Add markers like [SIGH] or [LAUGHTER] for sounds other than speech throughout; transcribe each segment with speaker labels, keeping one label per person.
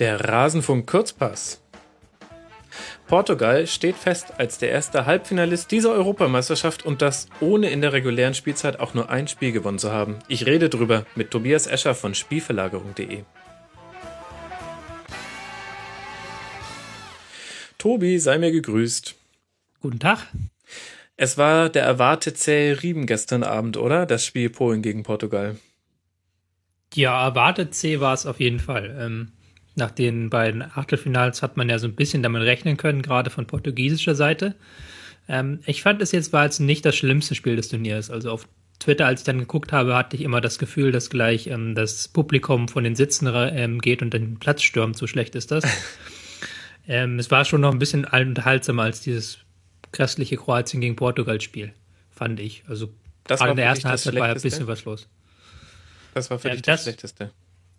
Speaker 1: Der Rasenfunk Kurzpass. Portugal steht fest als der erste Halbfinalist dieser Europameisterschaft und das ohne in der regulären Spielzeit auch nur ein Spiel gewonnen zu haben. Ich rede drüber mit Tobias Escher von Spielverlagerung.de. Tobi, sei mir gegrüßt.
Speaker 2: Guten Tag.
Speaker 1: Es war der erwartet zähe Rieben gestern Abend, oder? Das Spiel Polen gegen Portugal.
Speaker 2: Ja, erwartet zäh war es auf jeden Fall. Ähm, nach den beiden Achtelfinals hat man ja so ein bisschen damit rechnen können, gerade von portugiesischer Seite. Ähm, ich fand es jetzt war jetzt nicht das schlimmste Spiel des Turniers. Also auf Twitter, als ich dann geguckt habe, hatte ich immer das Gefühl, dass gleich ähm, das Publikum von den Sitzen ähm, geht und den Platz stürmt. So schlecht ist das. [LAUGHS] ähm, es war schon noch ein bisschen unterhaltsamer als dieses grässliche Kroatien gegen Portugal-Spiel, fand ich. Also
Speaker 1: das
Speaker 2: gerade in der ersten Halbzeit war ja ein bisschen was los.
Speaker 1: Das war für dich das, das Schlechteste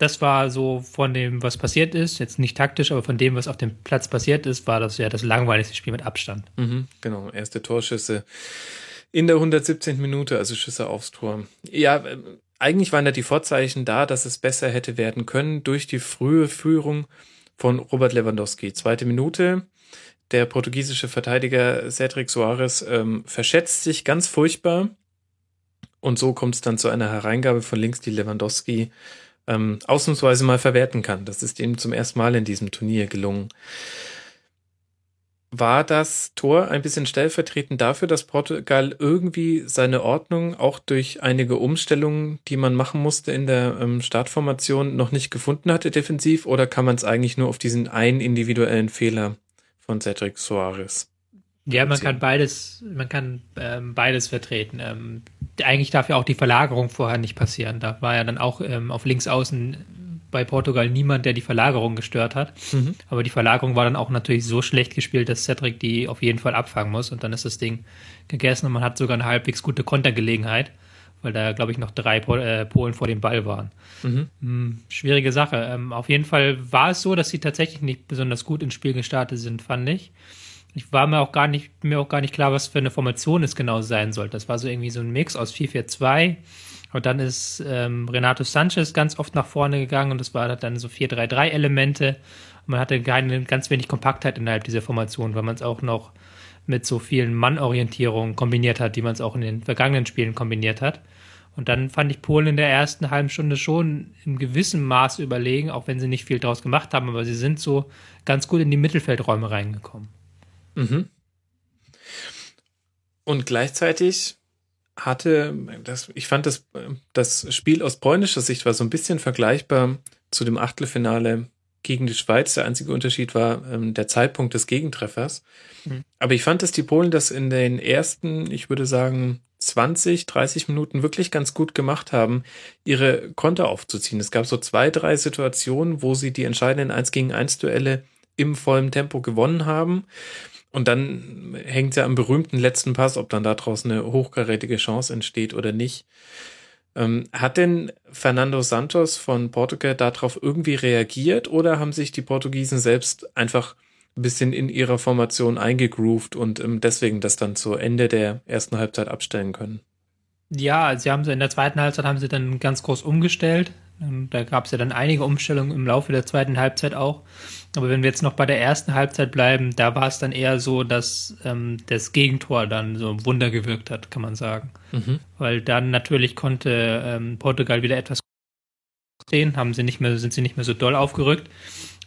Speaker 2: das war so von dem, was passiert ist, jetzt nicht taktisch, aber von dem, was auf dem Platz passiert ist, war das ja das langweiligste Spiel mit Abstand.
Speaker 1: Mhm, genau, erste Torschüsse in der 117. Minute, also Schüsse aufs Tor. Ja, äh, eigentlich waren da die Vorzeichen da, dass es besser hätte werden können durch die frühe Führung von Robert Lewandowski. Zweite Minute, der portugiesische Verteidiger Cedric Soares ähm, verschätzt sich ganz furchtbar. Und so kommt es dann zu einer Hereingabe von links, die Lewandowski ähm, ausnahmsweise mal verwerten kann. Das ist ihm zum ersten Mal in diesem Turnier gelungen. War das Tor ein bisschen stellvertretend dafür, dass Portugal irgendwie seine Ordnung auch durch einige Umstellungen, die man machen musste in der ähm, Startformation, noch nicht gefunden hatte defensiv? Oder kann man es eigentlich nur auf diesen einen individuellen Fehler von Cedric Soares?
Speaker 2: Ja, man kann beides, man kann ähm, beides vertreten. Ähm, eigentlich darf ja auch die Verlagerung vorher nicht passieren. Da war ja dann auch ähm, auf links außen bei Portugal niemand, der die Verlagerung gestört hat. Mhm. Aber die Verlagerung war dann auch natürlich so schlecht gespielt, dass Cedric die auf jeden Fall abfangen muss. Und dann ist das Ding gegessen und man hat sogar eine halbwegs gute Kontergelegenheit, weil da, glaube ich, noch drei äh, Polen vor dem Ball waren. Mhm. Hm, schwierige Sache. Ähm, auf jeden Fall war es so, dass sie tatsächlich nicht besonders gut ins Spiel gestartet sind, fand ich. Ich war mir auch gar nicht, mir auch gar nicht klar, was für eine Formation es genau sein sollte. Das war so irgendwie so ein Mix aus 4-4-2. Und dann ist ähm, Renato Sanchez ganz oft nach vorne gegangen und das war dann so 4-3-3-Elemente. Man hatte keine, ganz wenig Kompaktheit innerhalb dieser Formation, weil man es auch noch mit so vielen Mannorientierungen kombiniert hat, die man es auch in den vergangenen Spielen kombiniert hat. Und dann fand ich Polen in der ersten halben Stunde schon in gewissem Maß überlegen, auch wenn sie nicht viel draus gemacht haben, aber sie sind so ganz gut in die Mittelfeldräume reingekommen. Mhm.
Speaker 1: Und gleichzeitig hatte das, ich fand das, das Spiel aus polnischer Sicht war so ein bisschen vergleichbar zu dem Achtelfinale gegen die Schweiz. Der einzige Unterschied war ähm, der Zeitpunkt des Gegentreffers. Mhm. Aber ich fand, dass die Polen das in den ersten, ich würde sagen, 20, 30 Minuten wirklich ganz gut gemacht haben, ihre Konter aufzuziehen. Es gab so zwei, drei Situationen, wo sie die entscheidenden 1 gegen 1 Duelle im vollen Tempo gewonnen haben. Und dann hängt es ja am berühmten letzten Pass, ob dann da draußen eine hochkarätige Chance entsteht oder nicht. Ähm, hat denn Fernando Santos von Portugal darauf irgendwie reagiert oder haben sich die Portugiesen selbst einfach ein bisschen in ihrer Formation eingegroovt und ähm, deswegen das dann zu Ende der ersten Halbzeit abstellen können?
Speaker 2: Ja, sie haben sie in der zweiten Halbzeit haben sie dann ganz groß umgestellt. Ähm, da gab es ja dann einige Umstellungen im Laufe der zweiten Halbzeit auch. Aber wenn wir jetzt noch bei der ersten Halbzeit bleiben, da war es dann eher so, dass ähm, das Gegentor dann so ein Wunder gewirkt hat, kann man sagen. Mhm. Weil dann natürlich konnte ähm, Portugal wieder etwas sehen, haben sie nicht mehr, sind sie nicht mehr so doll aufgerückt.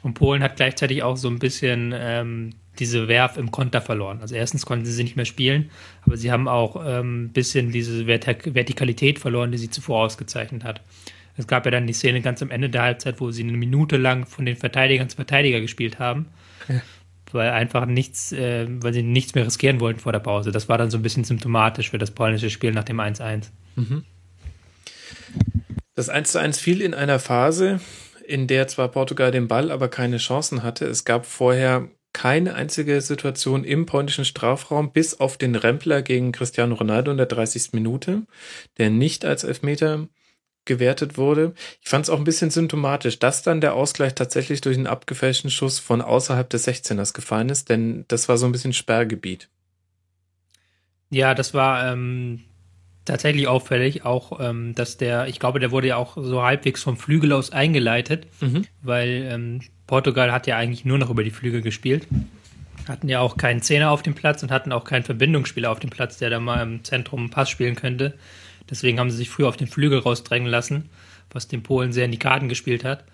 Speaker 2: Und Polen hat gleichzeitig auch so ein bisschen ähm, diese Werf im Konter verloren. Also erstens konnten sie sie nicht mehr spielen, aber sie haben auch ähm, ein bisschen diese Vertikalität verloren, die sie zuvor ausgezeichnet hat. Es gab ja dann die Szene ganz am Ende der Halbzeit, wo sie eine Minute lang von den Verteidigern zu Verteidiger gespielt haben. Ja. Weil einfach nichts, äh, weil sie nichts mehr riskieren wollten vor der Pause. Das war dann so ein bisschen symptomatisch für das polnische Spiel nach dem 1-1. Mhm.
Speaker 1: Das 1-1 fiel in einer Phase, in der zwar Portugal den Ball, aber keine Chancen hatte. Es gab vorher keine einzige Situation im polnischen Strafraum, bis auf den Rempler gegen Cristiano Ronaldo in der 30. Minute, der nicht als Elfmeter gewertet wurde. Ich fand es auch ein bisschen symptomatisch, dass dann der Ausgleich tatsächlich durch einen abgefälschten Schuss von außerhalb des 16ers gefallen ist, denn das war so ein bisschen Sperrgebiet.
Speaker 2: Ja, das war, ähm, tatsächlich auffällig, auch ähm, dass der, ich glaube, der wurde ja auch so halbwegs vom Flügel aus eingeleitet, mhm. weil ähm, Portugal hat ja eigentlich nur noch über die Flügel gespielt. Hatten ja auch keinen Zehner auf dem Platz und hatten auch keinen Verbindungsspieler auf dem Platz, der da mal im Zentrum einen Pass spielen könnte. Deswegen haben sie sich früher auf den Flügel rausdrängen lassen, was den Polen sehr in die Karten gespielt hat.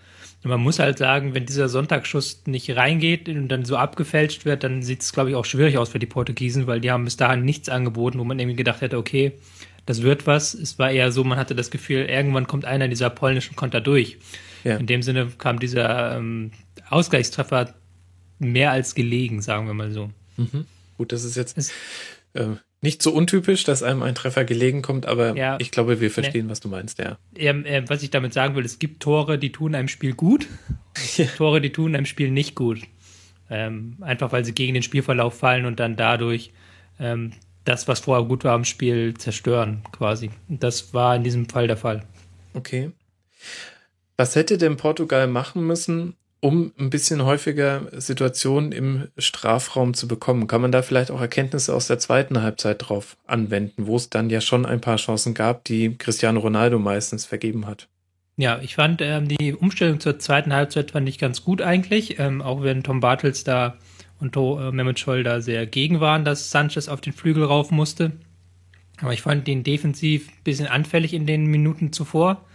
Speaker 2: Und man muss halt sagen, wenn dieser Sonntagsschuss nicht reingeht und dann so abgefälscht wird, dann sieht es, glaube ich, auch schwierig aus für die Portugiesen, weil die haben bis dahin nichts angeboten, wo man irgendwie gedacht hätte, okay, das wird was. Es war eher so, man hatte das Gefühl, irgendwann kommt einer dieser polnischen Konter durch. Ja. In dem Sinne kam dieser ähm, Ausgleichstreffer mehr als gelegen, sagen wir mal so.
Speaker 1: Mhm. Gut, das ist jetzt es, äh, nicht so untypisch, dass einem ein Treffer gelegen kommt, aber ja, ich glaube, wir verstehen, ne, was du meinst, ja.
Speaker 2: Äh, was ich damit sagen will, es gibt Tore, die tun einem Spiel gut, [LAUGHS] ja. Tore, die tun einem Spiel nicht gut. Ähm, einfach weil sie gegen den Spielverlauf fallen und dann dadurch ähm, das, was vorher gut war am Spiel, zerstören, quasi. Das war in diesem Fall der Fall.
Speaker 1: Okay. Was hätte denn Portugal machen müssen, um ein bisschen häufiger Situationen im Strafraum zu bekommen? Kann man da vielleicht auch Erkenntnisse aus der zweiten Halbzeit drauf anwenden, wo es dann ja schon ein paar Chancen gab, die Cristiano Ronaldo meistens vergeben hat?
Speaker 2: Ja, ich fand ähm, die Umstellung zur zweiten Halbzeit fand ich ganz gut eigentlich, ähm, auch wenn Tom Bartels da und äh, Mehmet Scholl da sehr gegen waren, dass Sanchez auf den Flügel rauf musste. Aber ich fand ihn defensiv ein bisschen anfällig in den Minuten zuvor.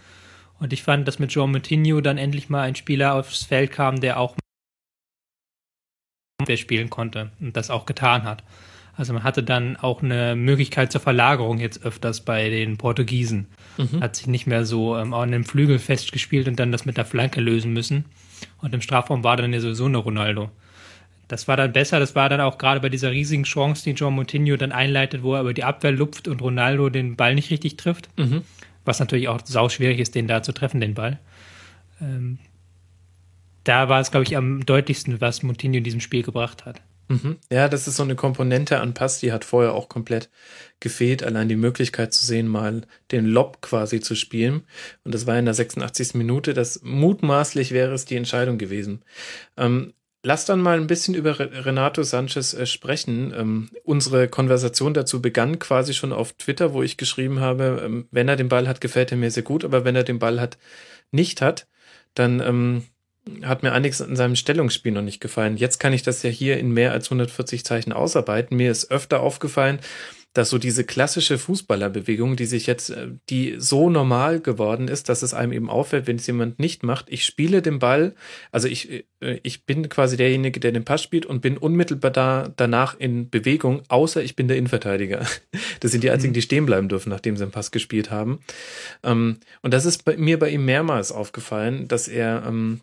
Speaker 2: Und ich fand, dass mit João Moutinho dann endlich mal ein Spieler aufs Feld kam, der auch spielen konnte und das auch getan hat. Also man hatte dann auch eine Möglichkeit zur Verlagerung jetzt öfters bei den Portugiesen. Mhm. Hat sich nicht mehr so ähm, an dem Flügel festgespielt und dann das mit der Flanke lösen müssen. Und im Strafraum war dann ja sowieso eine Ronaldo. Das war dann besser. Das war dann auch gerade bei dieser riesigen Chance, die John Moutinho dann einleitet, wo er über die Abwehr lupft und Ronaldo den Ball nicht richtig trifft. Mhm. Was natürlich auch sau schwierig ist, den da zu treffen, den Ball. Ähm, da war es, glaube ich, am deutlichsten, was Moutinho in diesem Spiel gebracht hat.
Speaker 1: Mhm. Ja, das ist so eine Komponente an Pass, die hat vorher auch komplett gefehlt. Allein die Möglichkeit zu sehen, mal den Lob quasi zu spielen. Und das war in der 86. Minute. Das mutmaßlich wäre es die Entscheidung gewesen. Ähm, Lass dann mal ein bisschen über Renato Sanchez äh, sprechen. Ähm, unsere Konversation dazu begann quasi schon auf Twitter, wo ich geschrieben habe, ähm, wenn er den Ball hat, gefällt er mir sehr gut, aber wenn er den Ball hat, nicht hat, dann ähm, hat mir einiges in seinem Stellungsspiel noch nicht gefallen. Jetzt kann ich das ja hier in mehr als 140 Zeichen ausarbeiten. Mir ist öfter aufgefallen, dass so diese klassische Fußballerbewegung, die sich jetzt, äh, die so normal geworden ist, dass es einem eben auffällt, wenn es jemand nicht macht. Ich spiele den Ball, also ich, äh, ich bin quasi derjenige, der den Pass spielt und bin unmittelbar da, danach in Bewegung, außer ich bin der Innenverteidiger. [LAUGHS] Das sind die einzigen, mhm. die stehen bleiben dürfen, nachdem sie den Pass gespielt haben. Ähm, und das ist bei mir bei ihm mehrmals aufgefallen, dass er, ähm,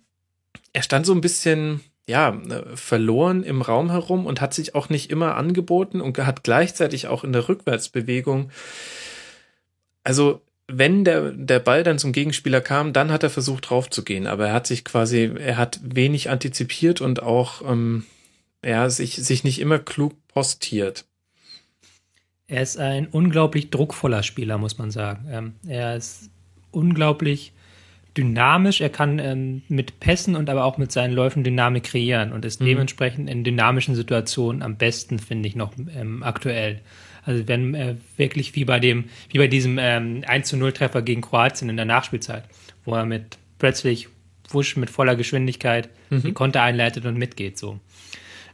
Speaker 1: er stand so ein bisschen, ja, äh, verloren im Raum herum und hat sich auch nicht immer angeboten und hat gleichzeitig auch in der Rückwärtsbewegung, also wenn der, der Ball dann zum Gegenspieler kam, dann hat er versucht draufzugehen, aber er hat sich quasi, er hat wenig antizipiert und auch, ähm, ja, sich, sich nicht immer klug postiert.
Speaker 2: Er ist ein unglaublich druckvoller Spieler, muss man sagen. Ähm, er ist unglaublich dynamisch, er kann ähm, mit Pässen und aber auch mit seinen Läufen Dynamik kreieren und ist mhm. dementsprechend in dynamischen Situationen am besten, finde ich, noch ähm, aktuell. Also wenn äh, wirklich wie bei dem, wie bei diesem ähm, 1 zu 0 Treffer gegen Kroatien in der Nachspielzeit, wo er mit plötzlich wusch mit voller Geschwindigkeit mhm. die Konter einleitet und mitgeht so.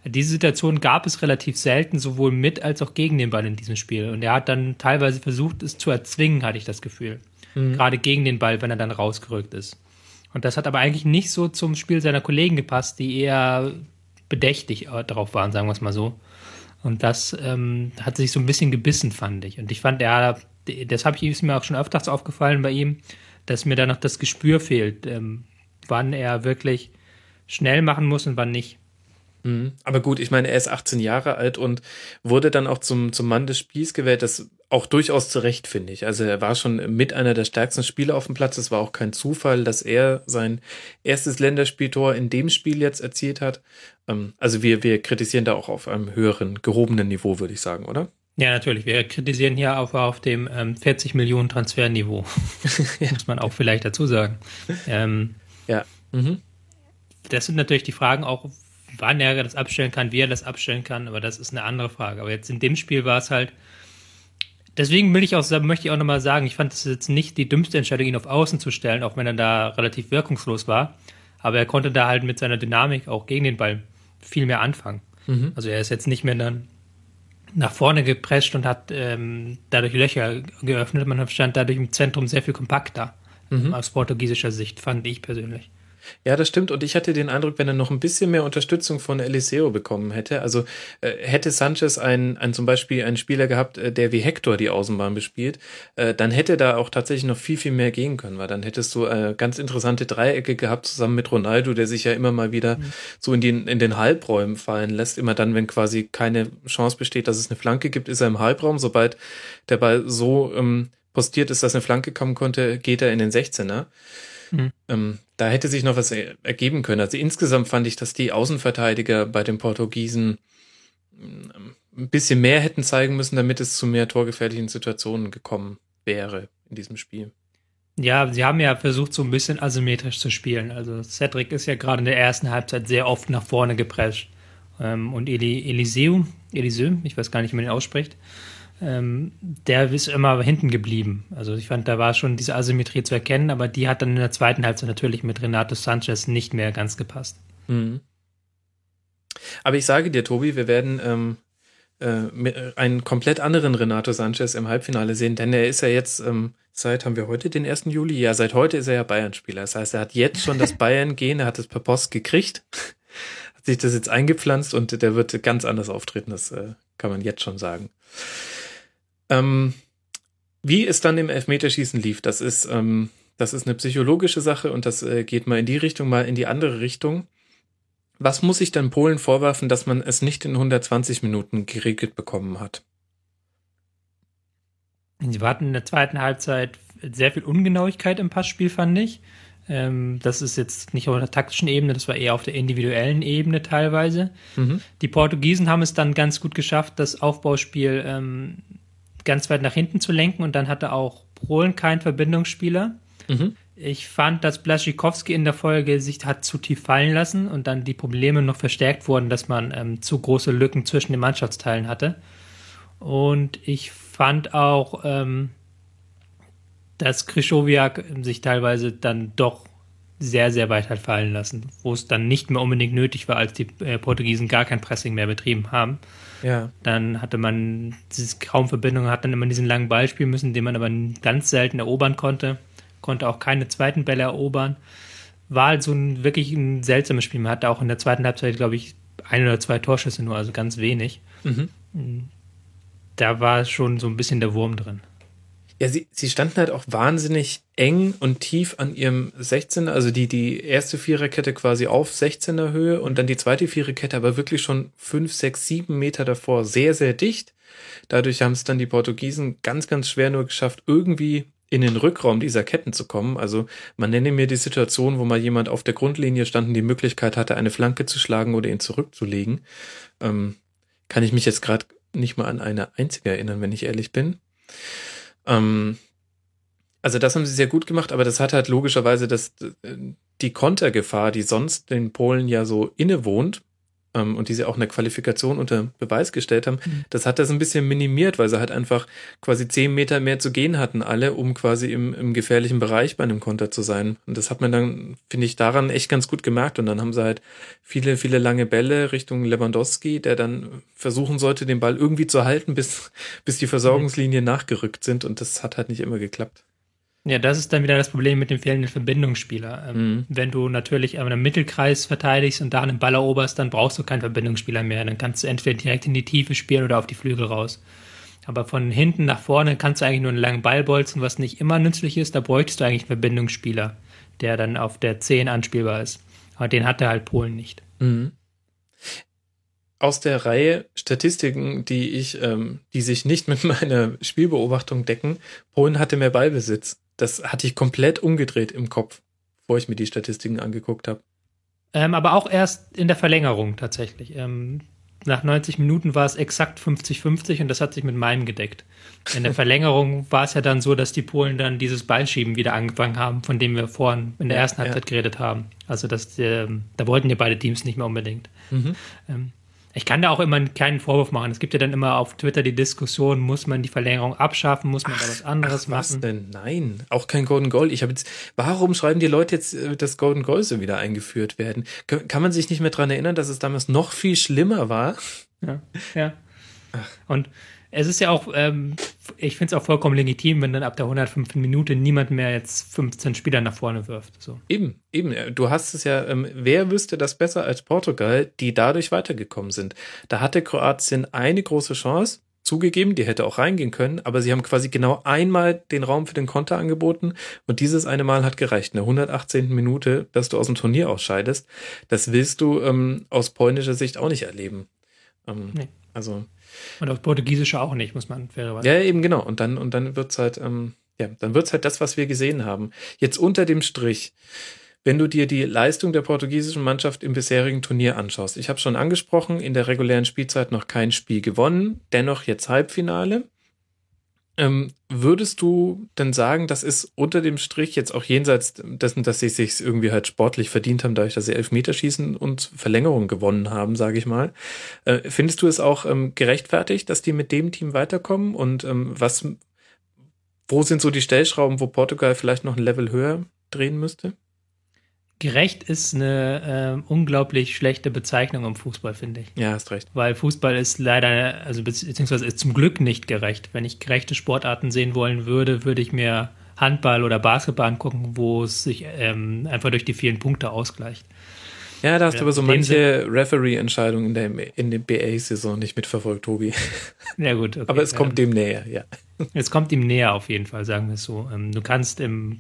Speaker 2: Diese Situation gab es relativ selten, sowohl mit als auch gegen den Ball in diesem Spiel. Und er hat dann teilweise versucht, es zu erzwingen, hatte ich das Gefühl mhm. gerade gegen den Ball, wenn er dann rausgerückt ist. Und das hat aber eigentlich nicht so zum Spiel seiner Kollegen gepasst, die eher bedächtig äh, darauf waren, sagen wir es mal so. Und das ähm, hat sich so ein bisschen gebissen, fand ich. Und ich fand, er, das habe ich ist mir auch schon öfters aufgefallen bei ihm, dass mir da noch das Gespür fehlt, ähm, wann er wirklich schnell machen muss und wann nicht.
Speaker 1: Mhm. Aber gut, ich meine, er ist 18 Jahre alt und wurde dann auch zum, zum Mann des Spiels gewählt. Das auch durchaus zurecht, finde ich. Also er war schon mit einer der stärksten Spieler auf dem Platz. Es war auch kein Zufall, dass er sein erstes Länderspieltor in dem Spiel jetzt erzielt hat. Ähm, also wir, wir kritisieren da auch auf einem höheren, gehobenen Niveau, würde ich sagen, oder?
Speaker 2: Ja, natürlich. Wir kritisieren hier auf, auf dem ähm, 40 Millionen Transferniveau. [LAUGHS] [LAUGHS] Muss man auch vielleicht dazu sagen. Ähm,
Speaker 1: ja. Mhm.
Speaker 2: Das sind natürlich die Fragen auch, wann er das abstellen kann, wie er das abstellen kann, aber das ist eine andere Frage. Aber jetzt in dem Spiel war es halt, deswegen will ich auch, möchte ich auch nochmal sagen, ich fand es jetzt nicht die dümmste Entscheidung, ihn auf Außen zu stellen, auch wenn er da relativ wirkungslos war. Aber er konnte da halt mit seiner Dynamik auch gegen den Ball viel mehr anfangen. Mhm. Also er ist jetzt nicht mehr dann nach vorne geprescht und hat ähm, dadurch Löcher geöffnet. Man stand dadurch im Zentrum sehr viel kompakter mhm. aus portugiesischer Sicht, fand ich persönlich.
Speaker 1: Ja, das stimmt. Und ich hatte den Eindruck, wenn er noch ein bisschen mehr Unterstützung von Eliseo bekommen hätte, also äh, hätte Sanchez ein, ein zum Beispiel einen Spieler gehabt, äh, der wie Hector die Außenbahn bespielt, äh, dann hätte da auch tatsächlich noch viel, viel mehr gehen können, weil dann hättest du äh, ganz interessante Dreiecke gehabt zusammen mit Ronaldo, der sich ja immer mal wieder mhm. so in den, in den Halbräumen fallen lässt. Immer dann, wenn quasi keine Chance besteht, dass es eine Flanke gibt, ist er im Halbraum. Sobald der Ball so ähm, postiert ist, dass eine Flanke kommen konnte, geht er in den 16er. Mhm. Ähm, da hätte sich noch was ergeben können. Also insgesamt fand ich, dass die Außenverteidiger bei den Portugiesen ähm, ein bisschen mehr hätten zeigen müssen, damit es zu mehr torgefährlichen Situationen gekommen wäre in diesem Spiel.
Speaker 2: Ja, sie haben ja versucht, so ein bisschen asymmetrisch zu spielen. Also Cedric ist ja gerade in der ersten Halbzeit sehr oft nach vorne geprescht. Ähm, und Eli, Eliseu, Eliseu, ich weiß gar nicht, wie man ihn ausspricht, ähm, der ist immer hinten geblieben. Also ich fand, da war schon diese Asymmetrie zu erkennen, aber die hat dann in der zweiten Halbzeit natürlich mit Renato Sanchez nicht mehr ganz gepasst. Mhm.
Speaker 1: Aber ich sage dir, Tobi, wir werden ähm, äh, einen komplett anderen Renato Sanchez im Halbfinale sehen, denn er ist ja jetzt, ähm, seit, haben wir heute den 1. Juli? Ja, seit heute ist er ja Bayern-Spieler. Das heißt, er hat jetzt schon das [LAUGHS] Bayern-Gehen, er hat es per Post gekriegt, hat sich das jetzt eingepflanzt und der wird ganz anders auftreten, das äh, kann man jetzt schon sagen. Ähm, wie es dann im Elfmeterschießen lief, das ist, ähm, das ist eine psychologische Sache und das äh, geht mal in die Richtung, mal in die andere Richtung. Was muss ich dann Polen vorwerfen, dass man es nicht in 120 Minuten geregelt bekommen hat?
Speaker 2: Sie hatten in der zweiten Halbzeit sehr viel Ungenauigkeit im Passspiel, fand ich. Ähm, das ist jetzt nicht auf der taktischen Ebene, das war eher auf der individuellen Ebene teilweise. Mhm. Die Portugiesen haben es dann ganz gut geschafft, das Aufbauspiel ähm, ganz weit nach hinten zu lenken und dann hatte auch Polen keinen Verbindungsspieler. Mhm. Ich fand, dass Blaschikowski in der Folge sich hat zu tief fallen lassen und dann die Probleme noch verstärkt wurden, dass man ähm, zu große Lücken zwischen den Mannschaftsteilen hatte. Und ich fand auch, ähm, dass Krischowiak sich teilweise dann doch sehr, sehr weit hat fallen lassen, wo es dann nicht mehr unbedingt nötig war, als die äh, Portugiesen gar kein Pressing mehr betrieben haben. Ja. Dann hatte man diese kaum Verbindung, hat dann immer diesen langen Ball spielen müssen, den man aber ganz selten erobern konnte. Konnte auch keine zweiten Bälle erobern. War halt so ein wirklich ein seltsames Spiel. Man hatte auch in der zweiten Halbzeit, glaube ich, ein oder zwei Torschüsse nur, also ganz wenig. Mhm. Da war schon so ein bisschen der Wurm drin.
Speaker 1: Ja, sie, sie standen halt auch wahnsinnig eng und tief an ihrem 16er, also die, die erste Viererkette quasi auf 16er Höhe und dann die zweite Viererkette aber wirklich schon fünf, sechs, sieben Meter davor, sehr, sehr dicht. Dadurch haben es dann die Portugiesen ganz, ganz schwer nur geschafft, irgendwie in den Rückraum dieser Ketten zu kommen. Also man nenne mir die Situation, wo mal jemand auf der Grundlinie stand und die Möglichkeit hatte, eine Flanke zu schlagen oder ihn zurückzulegen. Ähm, kann ich mich jetzt gerade nicht mal an eine einzige erinnern, wenn ich ehrlich bin. Ähm, also das haben sie sehr gut gemacht, aber das hat halt logischerweise das, die Kontergefahr, die sonst den Polen ja so innewohnt, ähm, und die sie auch in der Qualifikation unter Beweis gestellt haben, mhm. das hat das ein bisschen minimiert, weil sie halt einfach quasi zehn Meter mehr zu gehen hatten, alle, um quasi im, im gefährlichen Bereich bei einem Konter zu sein. Und das hat man dann, finde ich, daran echt ganz gut gemerkt. Und dann haben sie halt viele, viele lange Bälle Richtung Lewandowski, der dann versuchen sollte, den Ball irgendwie zu halten, bis, bis die Versorgungslinien mhm. nachgerückt sind. Und das hat halt nicht immer geklappt.
Speaker 2: Ja, das ist dann wieder das Problem mit dem fehlenden Verbindungsspieler. Ähm, mhm. Wenn du natürlich einen Mittelkreis verteidigst und da einen Ball eroberst, dann brauchst du keinen Verbindungsspieler mehr. Dann kannst du entweder direkt in die Tiefe spielen oder auf die Flügel raus. Aber von hinten nach vorne kannst du eigentlich nur einen langen Ball bolzen, was nicht immer nützlich ist. Da bräuchtest du eigentlich einen Verbindungsspieler, der dann auf der 10 anspielbar ist. Aber den hatte halt Polen nicht. Mhm.
Speaker 1: Aus der Reihe Statistiken, die ich, ähm, die sich nicht mit [LAUGHS] meiner Spielbeobachtung decken, Polen hatte mehr Ballbesitz das hatte ich komplett umgedreht im Kopf, bevor ich mir die Statistiken angeguckt habe.
Speaker 2: Ähm, aber auch erst in der Verlängerung tatsächlich. Ähm, nach 90 Minuten war es exakt 50-50 und das hat sich mit meinem gedeckt. In der [LAUGHS] Verlängerung war es ja dann so, dass die Polen dann dieses Ballschieben wieder angefangen haben, von dem wir vorhin in der ersten Halbzeit ja. geredet haben. Also das, äh, da wollten ja beide Teams nicht mehr unbedingt. Mhm. Ähm, Ich kann da auch immer keinen Vorwurf machen. Es gibt ja dann immer auf Twitter die Diskussion, muss man die Verlängerung abschaffen, muss man ach, da was anderes ach, was machen?
Speaker 1: denn? Nein, auch kein Golden Goal. Ich habe jetzt, warum schreiben die Leute jetzt, äh, dass Golden Goal so wieder eingeführt werden? Kann man sich nicht mehr dran erinnern, dass es damals noch viel schlimmer war?
Speaker 2: Ja, ja. Ach. Und es ist ja auch, ähm, ich finde es auch vollkommen legitim, wenn dann ab der 105. Minute niemand mehr jetzt 15 Spieler nach vorne wirft. So.
Speaker 1: Eben, eben. Du hast es ja, ähm, wer wüsste das besser als Portugal, die dadurch weitergekommen sind? Da hatte Kroatien eine große Chance, zugegeben, die hätte auch reingehen können, aber sie haben quasi genau einmal den Raum für den Konter angeboten und dieses eine Mal hat gereicht. In der 118. Minute, dass du aus dem Turnier ausscheidest, das willst du ähm, aus polnischer Sicht auch nicht erleben. Ähm, nee. Also
Speaker 2: und auf Portugiesische auch nicht, muss man
Speaker 1: fairerweise. Ja, eben genau. Und dann, und dann wird's halt, ähm, ja, dann wird's halt das, was wir gesehen haben. Jetzt unter dem Strich, wenn du dir die Leistung der portugiesischen Mannschaft im bisherigen Turnier anschaust. Ich habe schon angesprochen, in der regulären Spielzeit noch kein Spiel gewonnen, dennoch jetzt Halbfinale. Ähm, würdest du denn sagen, das ist unter dem Strich jetzt auch jenseits dessen, dass sie sich irgendwie halt sportlich verdient haben, dadurch, dass sie Elfmeterschießen und Verlängerung gewonnen haben, sage ich mal. Äh, findest du es auch ähm, gerechtfertigt, dass die mit dem Team weiterkommen? Und ähm, was, wo sind so die Stellschrauben, wo Portugal vielleicht noch ein Level höher drehen müsste?
Speaker 2: Gerecht ist eine äh, unglaublich schlechte Bezeichnung im Fußball, finde ich.
Speaker 1: Ja, hast recht.
Speaker 2: Weil Fußball ist leider, also beziehungsweise ist zum Glück nicht gerecht. Wenn ich gerechte Sportarten sehen wollen würde, würde ich mir Handball oder Basketball angucken, wo es sich ähm, einfach durch die vielen Punkte ausgleicht.
Speaker 1: Ja, da hast du aber so manche Referee-Entscheidungen in der, in der BA-Saison nicht mitverfolgt, Tobi.
Speaker 2: Ja, gut. Okay,
Speaker 1: aber es kommt dem näher, ja.
Speaker 2: Es kommt ihm näher auf jeden Fall, sagen wir es so. Ähm, du kannst im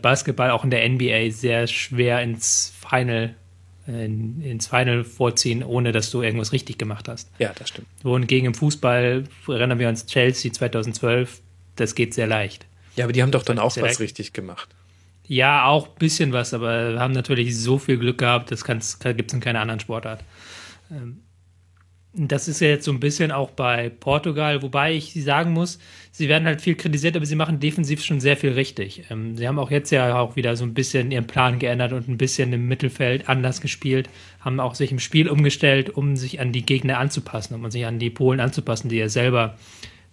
Speaker 2: Basketball auch in der NBA sehr schwer ins Final in, ins Final vorziehen, ohne dass du irgendwas richtig gemacht hast.
Speaker 1: Ja, das stimmt.
Speaker 2: Wohingegen im Fußball erinnern wir uns Chelsea 2012, das geht sehr leicht.
Speaker 1: Ja, aber die haben doch dann auch was leicht. richtig gemacht.
Speaker 2: Ja, auch ein bisschen was, aber haben natürlich so viel Glück gehabt, das gibt es in keiner anderen Sportart. Ähm, das ist ja jetzt so ein bisschen auch bei Portugal, wobei ich sagen muss, sie werden halt viel kritisiert, aber sie machen defensiv schon sehr viel richtig. Ähm, sie haben auch jetzt ja auch wieder so ein bisschen ihren Plan geändert und ein bisschen im Mittelfeld anders gespielt, haben auch sich im Spiel umgestellt, um sich an die Gegner anzupassen, um sich an die Polen anzupassen, die ja selber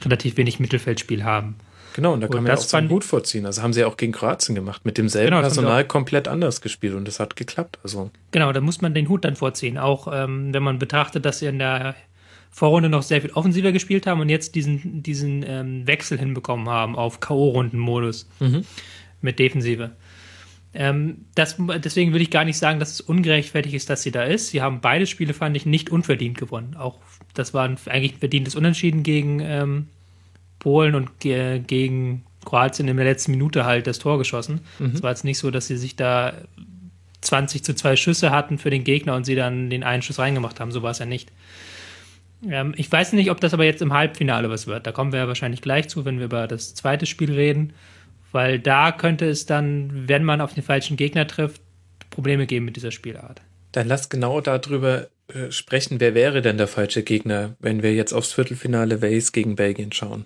Speaker 2: relativ wenig Mittelfeldspiel haben.
Speaker 1: Genau, und da kann und man ja auch seinen Hut vorziehen. Also haben sie ja auch gegen Kroatien gemacht, mit demselben genau, Personal komplett anders gespielt und das hat geklappt. Also.
Speaker 2: Genau, da muss man den Hut dann vorziehen. Auch ähm, wenn man betrachtet, dass sie in der Vorrunde noch sehr viel offensiver gespielt haben und jetzt diesen, diesen ähm, Wechsel hinbekommen haben auf K.O.-Runden-Modus mhm. mit Defensive. Ähm, das, deswegen würde ich gar nicht sagen, dass es ungerechtfertigt ist, dass sie da ist. Sie haben beide Spiele, fand ich, nicht unverdient gewonnen. Auch das war ein, eigentlich ein verdientes Unentschieden gegen ähm, Polen und ge gegen Kroatien in der letzten Minute halt das Tor geschossen. Mhm. Es war jetzt nicht so, dass sie sich da 20 zu 2 Schüsse hatten für den Gegner und sie dann den einen Schuss reingemacht haben. So war es ja nicht. Ähm, ich weiß nicht, ob das aber jetzt im Halbfinale was wird. Da kommen wir ja wahrscheinlich gleich zu, wenn wir über das zweite Spiel reden. Weil da könnte es dann, wenn man auf den falschen Gegner trifft, Probleme geben mit dieser Spielart.
Speaker 1: Dann lass genau darüber äh, sprechen, wer wäre denn der falsche Gegner, wenn wir jetzt aufs Viertelfinale Wales gegen Belgien schauen.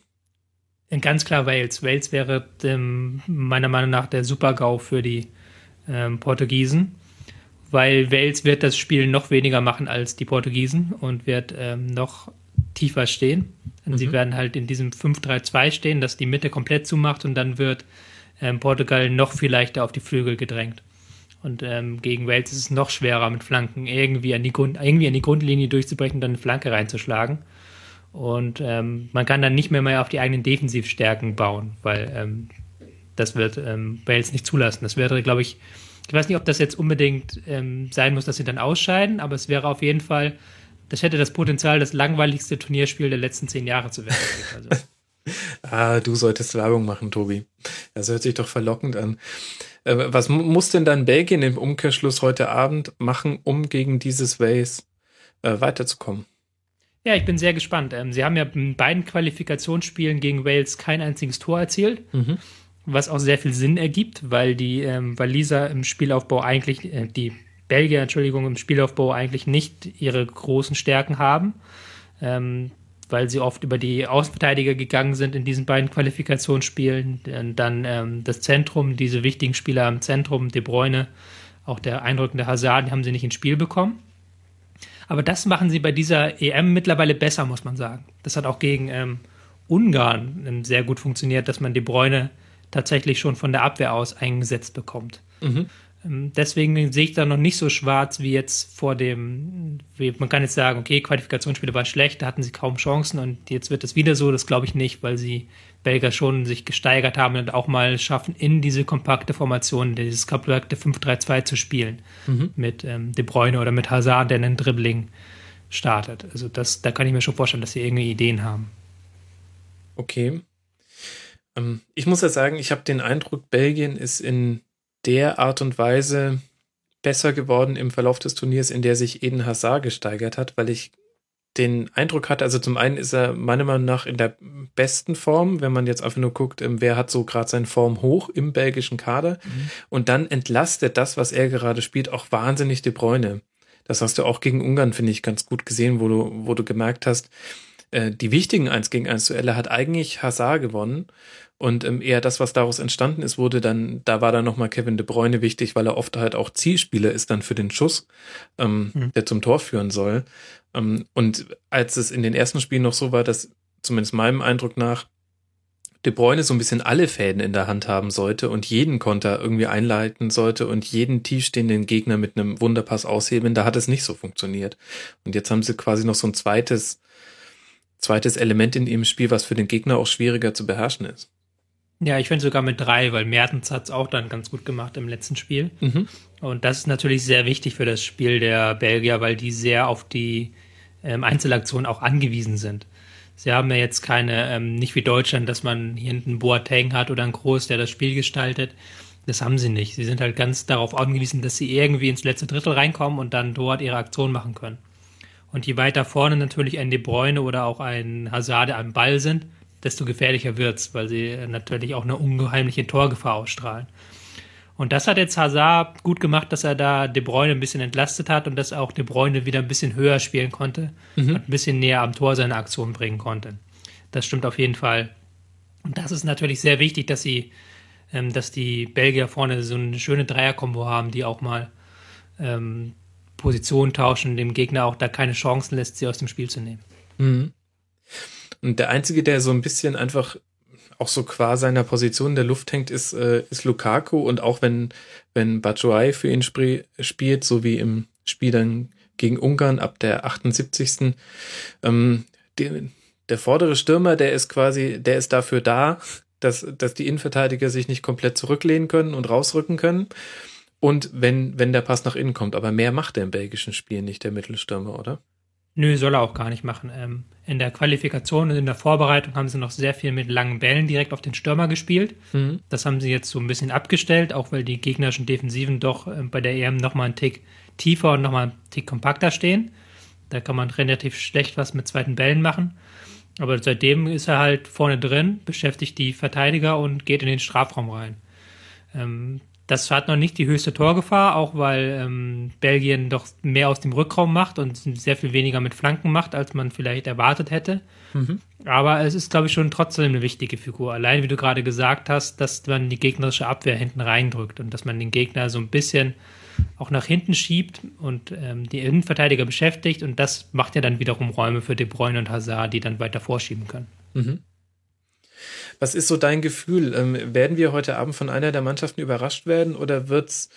Speaker 2: Ganz klar Wales. Wales wäre ähm, meiner Meinung nach der Super-GAU für die ähm, Portugiesen, weil Wales wird das Spiel noch weniger machen als die Portugiesen und wird ähm, noch tiefer stehen. Mhm. Sie werden halt in diesem 5-3-2 stehen, das die Mitte komplett zumacht und dann wird ähm, Portugal noch viel leichter auf die Flügel gedrängt. Und ähm, gegen Wales ist es noch schwerer, mit Flanken irgendwie an die, Grund, irgendwie an die Grundlinie durchzubrechen und dann eine Flanke reinzuschlagen. Und ähm, man kann dann nicht mehr, mehr auf die eigenen Defensivstärken bauen, weil ähm, das wird ähm, Wales nicht zulassen. Das wäre, glaube ich, ich weiß nicht, ob das jetzt unbedingt ähm, sein muss, dass sie dann ausscheiden, aber es wäre auf jeden Fall, das hätte das Potenzial, das langweiligste Turnierspiel der letzten zehn Jahre zu werden. [LAUGHS] Also.
Speaker 1: ah, du solltest Werbung machen, Tobi. Das hört sich doch verlockend an. Äh, was muss denn dann Belgien im Umkehrschluss heute Abend machen, um gegen dieses Wales äh, weiterzukommen?
Speaker 2: Ja, ich bin sehr gespannt. Ähm, sie haben ja in beiden Qualifikationsspielen gegen Wales kein einziges Tor erzielt, mhm. was auch sehr viel Sinn ergibt, weil die ähm, Waliser im Spielaufbau eigentlich, äh, die Belgier, Entschuldigung, im Spielaufbau eigentlich nicht ihre großen Stärken haben, ähm, weil sie oft über die Außenverteidiger gegangen sind in diesen beiden Qualifikationsspielen. Und dann ähm, das Zentrum, diese wichtigen Spieler im Zentrum, De Bruyne, auch der eindrückende Hazard, die haben sie nicht ins Spiel bekommen. Aber das machen sie bei dieser EM mittlerweile besser, muss man sagen. Das hat auch gegen ähm, Ungarn ähm, sehr gut funktioniert, dass man die Bräune tatsächlich schon von der Abwehr aus eingesetzt bekommt. Mhm. Ähm, deswegen sehe ich da noch nicht so schwarz wie jetzt vor dem, man kann jetzt sagen, okay, Qualifikationsspiele waren schlecht, da hatten sie kaum Chancen und jetzt wird es wieder so, das glaube ich nicht, weil sie Belgier schon sich gesteigert haben und auch mal schaffen, in diese kompakte Formation, dieses kompakte 5-3-2 zu spielen. Mhm. Mit ähm, De Bruyne oder mit Hazard, der einen Dribbling startet. Also das, da kann ich mir schon vorstellen, dass sie irgendwie Ideen haben.
Speaker 1: Okay. Ähm, ich muss ja sagen, ich habe den Eindruck, Belgien ist in der Art und Weise besser geworden im Verlauf des Turniers, in der sich Eden Hazard gesteigert hat, weil ich den Eindruck hatte, also zum einen ist er meiner Meinung nach in der besten Form, wenn man jetzt einfach nur guckt, ähm, wer hat so gerade seine Form hoch im belgischen Kader mhm. und dann entlastet das, was er gerade spielt, auch wahnsinnig die Bräune. Das hast du auch gegen Ungarn, finde ich, ganz gut gesehen, wo du, wo du gemerkt hast, äh, die wichtigen 1 gegen 1 Duelle hat eigentlich Hazard gewonnen und ähm, eher das, was daraus entstanden ist, wurde dann, da war dann nochmal Kevin de Bruyne wichtig, weil er oft halt auch Zielspieler ist dann für den Schuss, ähm, mhm. der zum Tor führen soll. Ähm, und als es in den ersten Spielen noch so war, dass zumindest meinem Eindruck nach De Bruyne so ein bisschen alle Fäden in der Hand haben sollte und jeden Konter irgendwie einleiten sollte und jeden tiefstehenden Gegner mit einem Wunderpass aushebeln, da hat es nicht so funktioniert. Und jetzt haben sie quasi noch so ein zweites, zweites Element in ihrem Spiel, was für den Gegner auch schwieriger zu beherrschen ist.
Speaker 2: Ja, ich finde sogar mit drei, weil Mertens hat es auch dann ganz gut gemacht im letzten Spiel. Mhm. Und das ist natürlich sehr wichtig für das Spiel der Belgier, weil die sehr auf die ähm, Einzelaktionen auch angewiesen sind. Sie haben ja jetzt keine, ähm, nicht wie Deutschland, dass man hier hinten Boateng hat oder einen Groß, der das Spiel gestaltet. Das haben sie nicht. Sie sind halt ganz darauf angewiesen, dass sie irgendwie ins letzte Drittel reinkommen und dann dort ihre Aktion machen können. Und je weiter vorne natürlich ein De Bruyne oder auch ein Hazard am Ball sind, desto gefährlicher wird's, weil sie natürlich auch eine ungeheimliche Torgefahr ausstrahlen. Und das hat jetzt Hazard gut gemacht, dass er da De Bruyne ein bisschen entlastet hat und dass auch De Bruyne wieder ein bisschen höher spielen konnte mhm. und ein bisschen näher am Tor seine Aktion bringen konnte. Das stimmt auf jeden Fall. Und das ist natürlich sehr wichtig, dass sie, ähm, dass die Belgier vorne so eine schöne Dreierkombo haben, die auch mal ähm, Position tauschen, dem Gegner auch da keine Chancen lässt, sie aus dem Spiel zu nehmen. Mhm.
Speaker 1: Und der Einzige, der so ein bisschen einfach auch so qua seiner Position in der Luft hängt, ist, äh, ist Lukaku. Und auch wenn, wenn Batshuayi für ihn sp spielt, so wie im Spiel dann gegen Ungarn ab der 78. Ähm, die, der vordere Stürmer, der ist quasi, der ist dafür da, dass, dass die Innenverteidiger sich nicht komplett zurücklehnen können und rausrücken können. Und wenn, wenn der Pass nach innen kommt. Aber mehr macht der im belgischen Spiel nicht, der Mittelstürmer, oder?
Speaker 2: Nö, soll er auch gar nicht machen. Ähm, in der Qualifikation und in der Vorbereitung haben sie noch sehr viel mit langen Bällen direkt auf den Stürmer gespielt. Mhm. Das haben sie jetzt so ein bisschen abgestellt, auch weil die gegnerischen Defensiven doch äh, bei der EM nochmal einen Tick tiefer und nochmal einen Tick kompakter stehen. Da kann man relativ schlecht was mit zweiten Bällen machen. Aber seitdem ist er halt vorne drin, beschäftigt die Verteidiger und geht in den Strafraum rein. Ähm, das hat noch nicht die höchste Torgefahr, auch weil ähm, Belgien doch mehr aus dem Rückraum macht und sehr viel weniger mit Flanken macht, als man vielleicht erwartet hätte. Mhm. Aber es ist, glaube ich, schon trotzdem eine wichtige Figur. Allein, wie du gerade gesagt hast, dass man die gegnerische Abwehr hinten reindrückt und dass man den Gegner so ein bisschen auch nach hinten schiebt und ähm, die Innenverteidiger beschäftigt. Und das macht ja dann wiederum Räume für De Bruyne und Hazard, die dann weiter vorschieben können. Mhm.
Speaker 1: Was ist so dein Gefühl? Ähm, werden wir heute Abend von einer der Mannschaften überrascht werden oder wird's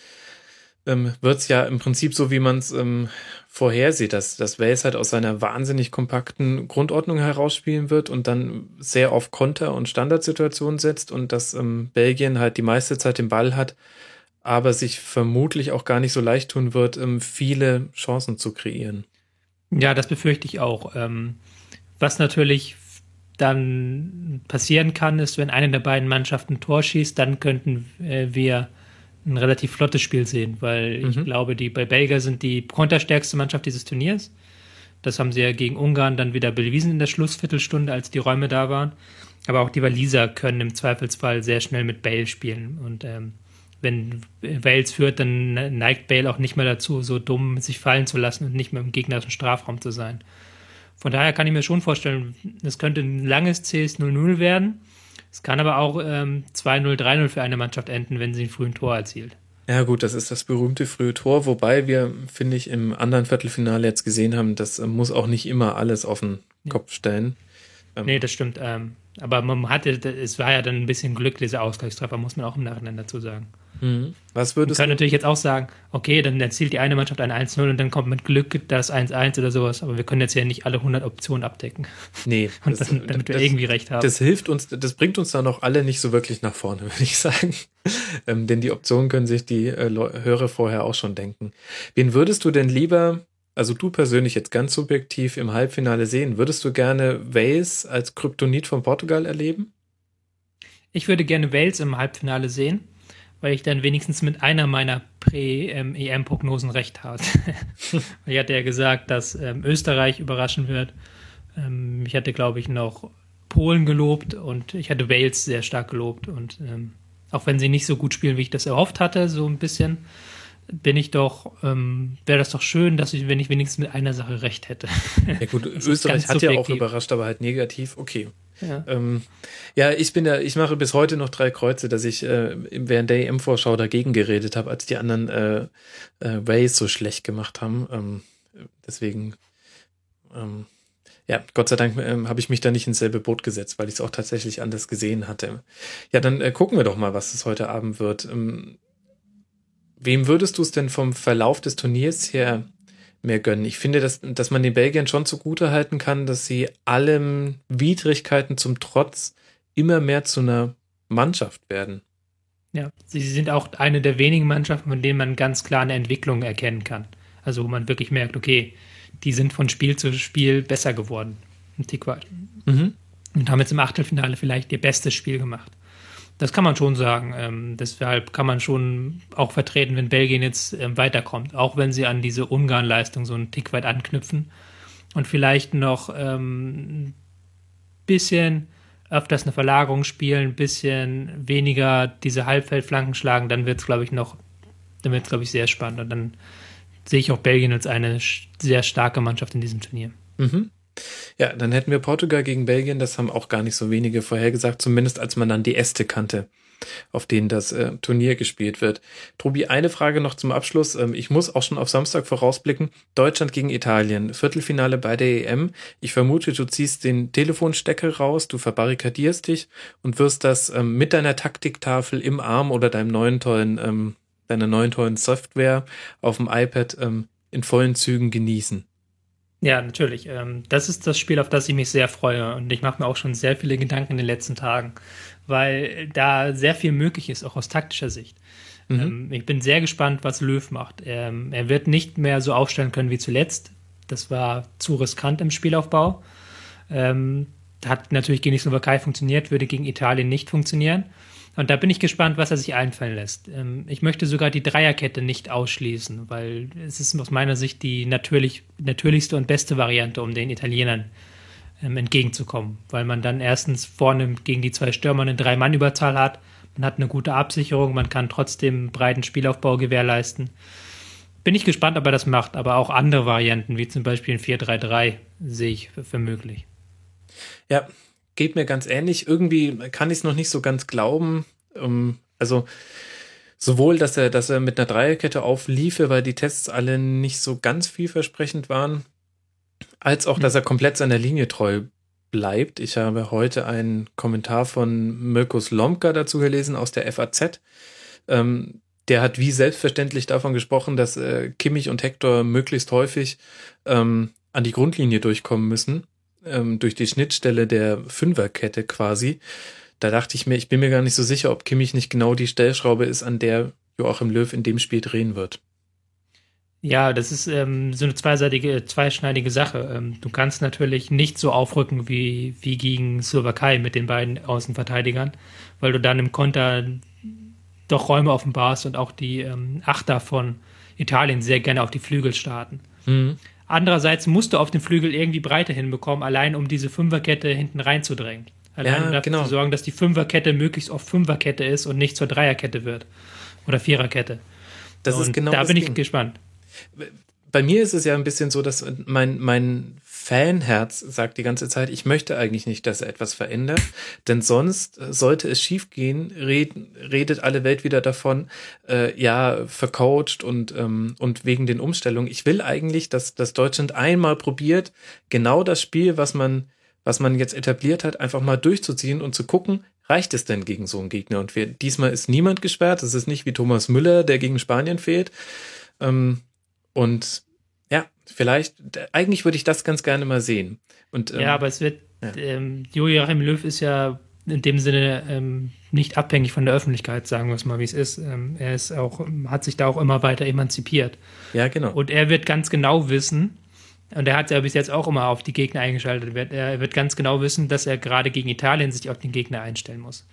Speaker 1: ähm, wird's ja im Prinzip so, wie man es ähm, vorhersieht, dass, dass Wales halt aus seiner wahnsinnig kompakten Grundordnung herausspielen wird und dann sehr auf Konter- und Standardsituationen setzt und dass ähm, Belgien halt die meiste Zeit den Ball hat, aber sich vermutlich auch gar nicht so leicht tun wird, ähm, viele Chancen zu kreieren.
Speaker 2: Ja, das befürchte ich auch. Ähm, was natürlich dann passieren kann, ist, wenn eine der beiden Mannschaften ein Tor schießt, dann könnten äh, wir ein relativ flottes Spiel sehen, weil mhm. ich glaube, die bei Belgier sind die konterstärkste Mannschaft dieses Turniers. Das haben sie ja gegen Ungarn dann wieder bewiesen in der Schlussviertelstunde, als die Räume da waren. Aber auch die Waliser können im Zweifelsfall sehr schnell mit Bale spielen. Und ähm, wenn Wales führt, dann neigt Bale auch nicht mehr dazu, so dumm sich fallen zu lassen und nicht mehr im gegnerischen Strafraum zu sein. Von daher kann ich mir schon vorstellen, es könnte ein langes CS 0-0 werden. Es kann aber auch ähm, 2-0, 3-0 für eine Mannschaft enden, wenn sie ein frühen Tor erzielt.
Speaker 1: Ja, gut, das ist das berühmte frühe Tor, wobei wir, finde ich, im anderen Viertelfinale jetzt gesehen haben, das äh, muss auch nicht immer alles auf den Kopf stellen.
Speaker 2: Ähm, nee, das stimmt. Ähm, aber man hatte, es war ja dann ein bisschen Glück, dieser Ausgleichstreffer, muss man auch im Nachhinein dazu sagen.
Speaker 1: Mhm. Was würdest
Speaker 2: man kann natürlich jetzt auch sagen, okay, dann erzielt die eine Mannschaft ein 1-0 und dann kommt mit Glück das 1-1 oder sowas, aber wir können jetzt ja nicht alle 100 Optionen abdecken.
Speaker 1: Nee. [LAUGHS]
Speaker 2: und das, dann, damit das, wir irgendwie recht haben.
Speaker 1: Das hilft uns, das bringt uns dann auch alle nicht so wirklich nach vorne, [LAUGHS] würde ich sagen. [LAUGHS] ähm, denn die Optionen können sich die äh, Hörer vorher auch schon denken. Wen würdest du denn lieber also du persönlich jetzt ganz subjektiv im Halbfinale sehen, würdest du gerne Wales als Kryptonit von Portugal erleben?
Speaker 2: Ich würde gerne Wales im Halbfinale sehen, weil ich dann wenigstens mit einer meiner Prä-EM-Prognosen recht habe. [LAUGHS] ich hatte ja gesagt, dass ähm, Österreich überraschen wird. Ähm, ich hatte, glaube ich, noch Polen gelobt und ich hatte Wales sehr stark gelobt. Und ähm, auch wenn sie nicht so gut spielen, wie ich das erhofft hatte, so ein bisschen, bin ich doch, ähm, wäre das doch schön, dass ich, wenn ich wenigstens mit einer Sache recht hätte.
Speaker 1: Ja gut, [LAUGHS] Österreich hat ja auch überrascht, aber halt negativ. Okay. Ja. Ähm, ja, ich bin da, ich mache bis heute noch drei Kreuze, dass ich äh, während der EM-Vorschau dagegen geredet habe, als die anderen äh, äh, Ways so schlecht gemacht haben. Ähm, deswegen, ähm, ja, Gott sei Dank ähm, habe ich mich da nicht ins selbe Boot gesetzt, weil ich es auch tatsächlich anders gesehen hatte. Ja, dann äh, gucken wir doch mal, was es heute Abend wird. Ähm, Wem würdest du es denn vom Verlauf des Turniers her mehr gönnen? Ich finde, dass, dass man den Belgiern schon zugute halten kann, dass sie allen Widrigkeiten zum Trotz immer mehr zu einer Mannschaft werden.
Speaker 2: Ja, sie sind auch eine der wenigen Mannschaften, von denen man ganz klar eine Entwicklung erkennen kann. Also wo man wirklich merkt, okay, die sind von Spiel zu Spiel besser geworden. Ein Tick weit. Mhm. Und haben jetzt im Achtelfinale vielleicht ihr bestes Spiel gemacht. Das kann man schon sagen. Ähm, deshalb kann man schon auch vertreten, wenn Belgien jetzt ähm, weiterkommt, auch wenn sie an diese Ungarn-Leistung so einen Tick weit anknüpfen und vielleicht noch ähm, ein bisschen öfters eine Verlagerung spielen, ein bisschen weniger diese Halbfeldflanken schlagen, dann wird es, glaube ich, noch, dann wird es, glaube ich, sehr spannend. Und dann sehe ich auch Belgien als eine sehr starke Mannschaft in diesem Turnier.
Speaker 1: Mhm. Ja, dann hätten wir Portugal gegen Belgien, das haben auch gar nicht so wenige vorhergesagt, zumindest als man dann die Äste kannte, auf denen das äh, Turnier gespielt wird. Tobi, eine Frage noch zum Abschluss. Ähm, ich muss auch schon auf Samstag vorausblicken. Deutschland gegen Italien, Viertelfinale bei der EM. Ich vermute, du ziehst den Telefonstecker raus, du verbarrikadierst dich und wirst das ähm, mit deiner Taktiktafel im Arm oder deinem neuen tollen, ähm, deiner neuen tollen Software auf dem iPad ähm, in vollen Zügen genießen.
Speaker 2: Ja, natürlich. Ähm, das ist das Spiel, auf das ich mich sehr freue. Und ich mache mir auch schon sehr viele Gedanken in den letzten Tagen, weil da sehr viel möglich ist, auch aus taktischer Sicht. Mhm. Ähm, ich bin sehr gespannt, was Löw macht. Ähm, er wird nicht mehr so aufstellen können wie zuletzt. Das war zu riskant im Spielaufbau. Hat natürlich gegen die Slowakei funktioniert, würde gegen Italien nicht funktionieren. Und da bin ich gespannt, was er sich einfallen lässt. Ähm, ich möchte sogar die Dreierkette nicht ausschließen, weil es ist aus meiner Sicht die natürlich, natürlichste und beste Variante, um den Italienern ähm, entgegenzukommen. Weil man dann erstens vorne gegen die zwei Stürmer eine Drei-Mann-Überzahl hat, man hat eine gute Absicherung, man kann trotzdem breiten Spielaufbau gewährleisten. Bin ich gespannt, ob er das macht, aber auch andere Varianten, wie zum Beispiel ein 4-3-3, sehe ich für, für möglich.
Speaker 1: Ja, geht mir ganz ähnlich. Irgendwie kann ich es noch nicht so ganz glauben. Ähm, also sowohl, dass er, dass er mit einer Dreierkette aufliefe, weil die Tests alle nicht so ganz vielversprechend waren, als auch, dass er komplett seiner Linie treu bleibt. Ich habe heute einen Kommentar von Mirkus Lomka dazu gelesen aus der FAZ. Ähm, der hat wie selbstverständlich davon gesprochen, dass äh, Kimmich und Hector möglichst häufig ähm, an die Grundlinie durchkommen müssen ähm, durch die Schnittstelle der Fünferkette quasi. Da dachte ich mir, ich bin mir gar nicht so sicher, ob Kimmich nicht genau die Stellschraube ist, an der Joachim Löw in dem Spiel drehen wird.
Speaker 2: Ja, das ist ähm, so eine zweiseitige, zweischneidige Sache. Ähm, du kannst natürlich nicht so aufrücken wie, wie gegen Slowakei mit den beiden Außenverteidigern, weil du dann im Konter doch Räume offenbarst und auch die ähm, Achter von Italien sehr gerne auf die Flügel starten. Mhm. Andererseits musst du auf den Flügel irgendwie Breite hinbekommen, allein um diese Fünferkette hinten reinzudrängen. Allein ja, um dafür genau. zu sorgen, dass die Fünferkette möglichst oft Fünferkette ist und nicht zur Dreierkette wird. Oder Viererkette.
Speaker 1: Das und ist genau
Speaker 2: Da bin
Speaker 1: ich
Speaker 2: Ding. gespannt.
Speaker 1: Bei mir ist es ja ein bisschen so, dass mein, mein Fanherz sagt die ganze Zeit, ich möchte eigentlich nicht, dass er etwas verändert, denn sonst äh, sollte es schiefgehen, red, redet alle Welt wieder davon, äh, ja, vercoacht und, ähm, und wegen den Umstellungen. Ich will eigentlich, dass, dass Deutschland einmal probiert, genau das Spiel, was man, was man jetzt etabliert hat, einfach mal durchzuziehen und zu gucken, reicht es denn gegen so einen Gegner? Und wir, diesmal ist niemand gesperrt. Es ist nicht wie Thomas Müller, der gegen Spanien fehlt. Ähm, und vielleicht, eigentlich würde ich das ganz gerne mal sehen. Und,
Speaker 2: ähm, ja, aber es wird, ja. ähm, Joachim Löw ist ja in dem Sinne ähm, nicht abhängig von der Öffentlichkeit, sagen wir es mal, wie es ist. Ähm, er ist auch, hat sich da auch immer weiter emanzipiert.
Speaker 1: Ja, genau.
Speaker 2: Und er wird ganz genau wissen, und er hat ja bis jetzt auch immer auf die Gegner eingeschaltet. Er wird ganz genau wissen, dass er gerade gegen Italien sich auf den Gegner einstellen muss.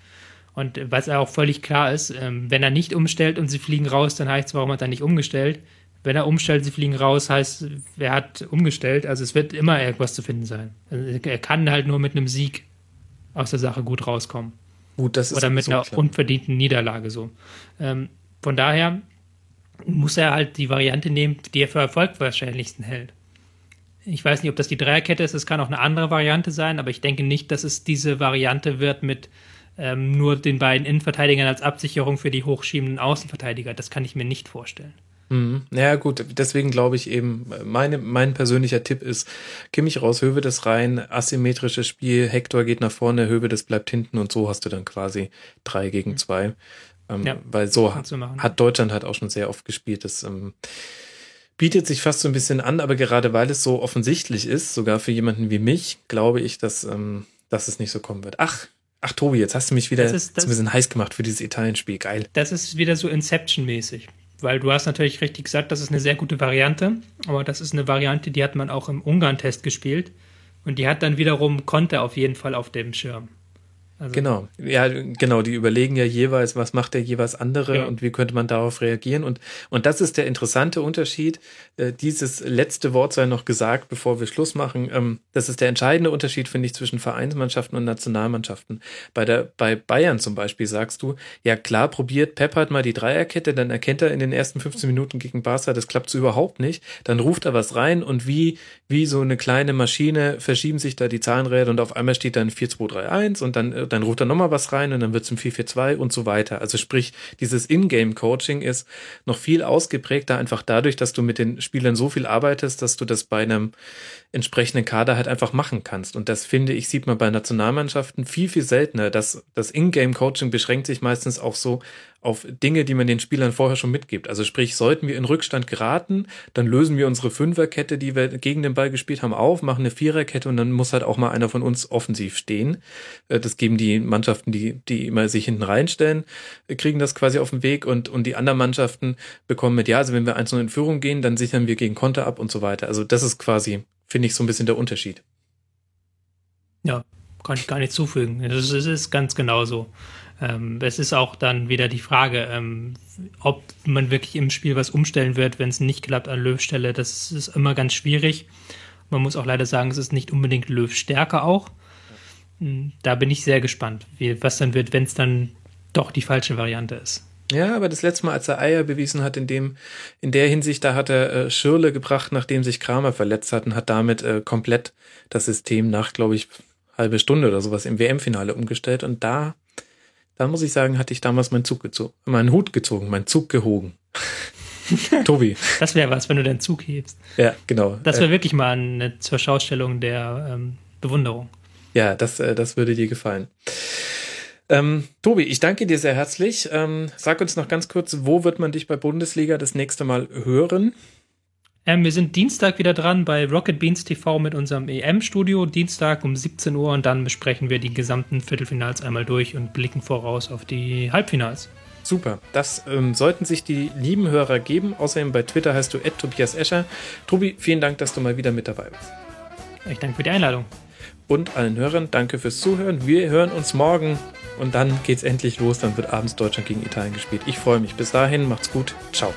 Speaker 2: Und was auch völlig klar ist, ähm, wenn er nicht umstellt und sie fliegen raus, dann heißt es, warum hat er nicht umgestellt? Wenn er umstellt, sie fliegen raus, heißt, wer hat umgestellt? Also es wird immer irgendwas zu finden sein. Also er kann halt nur mit einem Sieg aus der Sache gut rauskommen.
Speaker 1: Gut, das ist
Speaker 2: Oder mit so einer klar. unverdienten Niederlage so. Ähm, von daher muss er halt die Variante nehmen, die er für Erfolg wahrscheinlichsten hält. Ich weiß nicht, ob das die Dreierkette ist, es kann auch eine andere Variante sein, aber ich denke nicht, dass es diese Variante wird mit ähm, nur den beiden Innenverteidigern als Absicherung für die hochschiebenden Außenverteidiger. Das kann ich mir nicht vorstellen.
Speaker 1: Mhm. Naja, gut, deswegen glaube ich eben, meine, mein persönlicher Tipp ist, Kimmich raus, Hövedes rein, asymmetrisches Spiel, Hector geht nach vorne, Hövedes bleibt hinten und so hast du dann quasi drei gegen mhm. zwei. Ähm, ja, weil so hat, hat Deutschland halt auch schon sehr oft gespielt. Das ähm, bietet sich fast so ein bisschen an, aber gerade weil es so offensichtlich ist, sogar für jemanden wie mich, glaube ich, dass, ähm, dass es nicht so kommen wird. Ach, ach Tobi, jetzt hast du mich wieder das ist, das, ein bisschen heiß gemacht für dieses Italien-Spiel. Geil.
Speaker 2: Das ist wieder so Inception-mäßig. Weil du hast natürlich richtig gesagt, das ist eine sehr gute Variante, aber das ist eine Variante, die hat man auch im Ungarn-Test gespielt und die hat dann wiederum Konter auf jeden Fall auf dem Schirm.
Speaker 1: Also genau, ja, genau, die überlegen ja jeweils, was macht der jeweils andere ja. und wie könnte man darauf reagieren. Und, und das ist der interessante Unterschied. Äh, dieses letzte Wort sei noch gesagt, bevor wir Schluss machen. Ähm, das ist der entscheidende Unterschied, finde ich, zwischen Vereinsmannschaften und Nationalmannschaften. Bei der, bei Bayern zum Beispiel sagst du, ja klar, probiert Pep halt mal die Dreierkette, dann erkennt er in den ersten 15 Minuten gegen Barca, das klappt so überhaupt nicht. Dann ruft er was rein und wie, wie so eine kleine Maschine verschieben sich da die Zahnräder und auf einmal steht dann 4-2-3-1 und dann äh, dann ruft er nochmal was rein und dann wird es ein 4-4-2 und so weiter. Also sprich, dieses Ingame-Coaching ist noch viel ausgeprägter, einfach dadurch, dass du mit den Spielern so viel arbeitest, dass du das bei einem entsprechenden Kader halt einfach machen kannst. Und das finde ich, sieht man bei Nationalmannschaften viel, viel seltener. Das, das Ingame-Coaching beschränkt sich meistens auch so auf Dinge, die man den Spielern vorher schon mitgibt. Also sprich, sollten wir in Rückstand geraten, dann lösen wir unsere Fünferkette, die wir gegen den Ball gespielt haben, auf, machen eine Viererkette und dann muss halt auch mal einer von uns offensiv stehen. Äh, das geben die Mannschaften, die, die immer sich hinten reinstellen, kriegen das quasi auf den Weg und, und die anderen Mannschaften bekommen mit, ja, also wenn wir eins in Führung gehen, dann sichern wir gegen Konter ab und so weiter. Also das ist quasi, finde ich, so ein bisschen der Unterschied.
Speaker 2: Ja, kann ich gar nicht zufügen. Es ist ganz genau so. Ähm, es ist auch dann wieder die Frage, ähm, ob man wirklich im Spiel was umstellen wird, wenn es nicht klappt an Löws Stelle. Das ist immer ganz schwierig. Man muss auch leider sagen, es ist nicht unbedingt Löws Stärke auch. Hm, da bin ich sehr gespannt, wie, was dann wird, wenn es dann doch die falsche Variante ist.
Speaker 1: Ja, aber das letzte Mal, als er Eier bewiesen hat, in dem, in der Hinsicht, da hat er äh, Schirle gebracht, nachdem sich Kramer verletzt hat und hat damit äh, komplett das System nach, glaube ich, halbe Stunde oder sowas im WM-Finale umgestellt. Und da da muss ich sagen, hatte ich damals meinen Zug gezogen, meinen Hut gezogen, meinen Zug gehogen. [LAUGHS] Tobi.
Speaker 2: Das wäre was, wenn du deinen Zug hebst.
Speaker 1: Ja, genau.
Speaker 2: Das wäre äh, wirklich mal eine zur Schaustellung der ähm, Bewunderung.
Speaker 1: Ja, das, äh, das würde dir gefallen. Ähm, Tobi, ich danke dir sehr herzlich. Ähm, sag uns noch ganz kurz, wo wird man dich bei Bundesliga das nächste Mal hören?
Speaker 2: Ähm, wir sind Dienstag wieder dran bei Rocket Beans TV mit unserem EM-Studio. Dienstag um 17 Uhr und dann besprechen wir die gesamten Viertelfinals einmal durch und blicken voraus auf die Halbfinals.
Speaker 1: Super, das ähm, sollten sich die lieben Hörer geben. Außerdem bei Twitter heißt du Tobias Escher. Tobi, vielen Dank, dass du mal wieder mit dabei bist.
Speaker 2: Ich danke für die Einladung.
Speaker 1: Und allen Hörern danke fürs Zuhören. Wir hören uns morgen und dann geht's endlich los. Dann wird abends Deutschland gegen Italien gespielt. Ich freue mich. Bis dahin, macht's gut. Ciao.